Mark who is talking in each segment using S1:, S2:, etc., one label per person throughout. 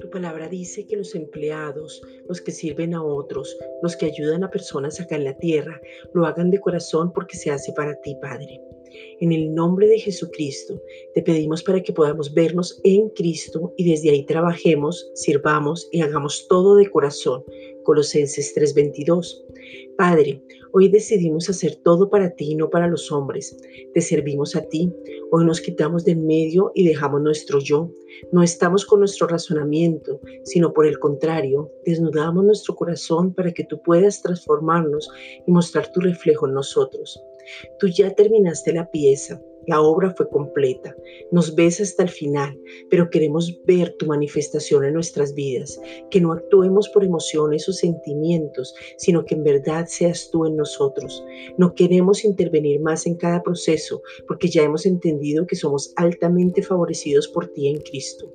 S1: Tu palabra dice que los empleados, los que sirven a otros, los que ayudan a personas acá en la tierra, lo hagan de corazón porque se hace para ti, Padre. En el nombre de Jesucristo, te pedimos para que podamos vernos en Cristo y desde ahí trabajemos, sirvamos y hagamos todo de corazón. Colosenses 3:22. Padre, hoy decidimos hacer todo para ti y no para los hombres. Te servimos a ti. Hoy nos quitamos del medio y dejamos nuestro yo. No estamos con nuestro razonamiento, sino por el contrario, desnudamos nuestro corazón para que tú puedas transformarnos y mostrar tu reflejo en nosotros. Tú ya terminaste la pieza, la obra fue completa. Nos ves hasta el final, pero queremos ver tu manifestación en nuestras vidas, que no actuemos por emociones o sentimientos, sino que en verdad seas tú en nosotros. No queremos intervenir más en cada proceso, porque ya hemos entendido que somos altamente favorecidos por ti en Cristo.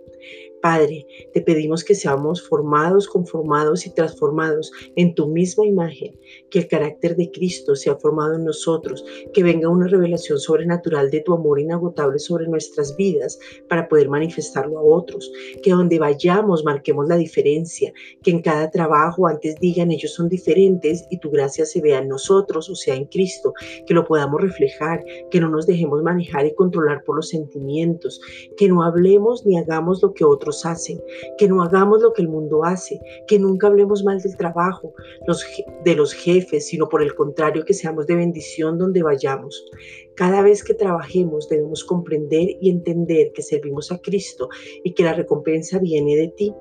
S1: Padre, te pedimos que seamos formados, conformados y transformados en tu misma imagen, que el carácter de Cristo sea formado en nosotros, que venga una revelación sobrenatural de tu amor inagotable sobre nuestras vidas para poder manifestarlo a otros, que donde vayamos marquemos la diferencia, que en cada trabajo antes digan ellos son diferentes y tu gracia se vea en nosotros, o sea, en Cristo, que lo podamos reflejar, que no nos dejemos manejar y controlar por los sentimientos, que no hablemos ni hagamos lo que otros hacen, que no hagamos lo que el mundo hace, que nunca hablemos mal del trabajo, de los jefes, sino por el contrario que seamos de bendición donde vayamos. Cada vez que trabajemos debemos comprender y entender que servimos a Cristo y que la recompensa viene de ti.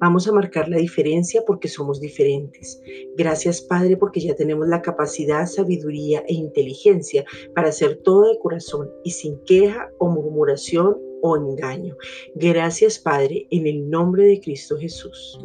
S1: Vamos a marcar la diferencia porque somos diferentes. Gracias Padre porque ya tenemos la capacidad, sabiduría e inteligencia para hacer todo de corazón y sin queja o murmuración o engaño. Gracias Padre en el nombre de Cristo Jesús.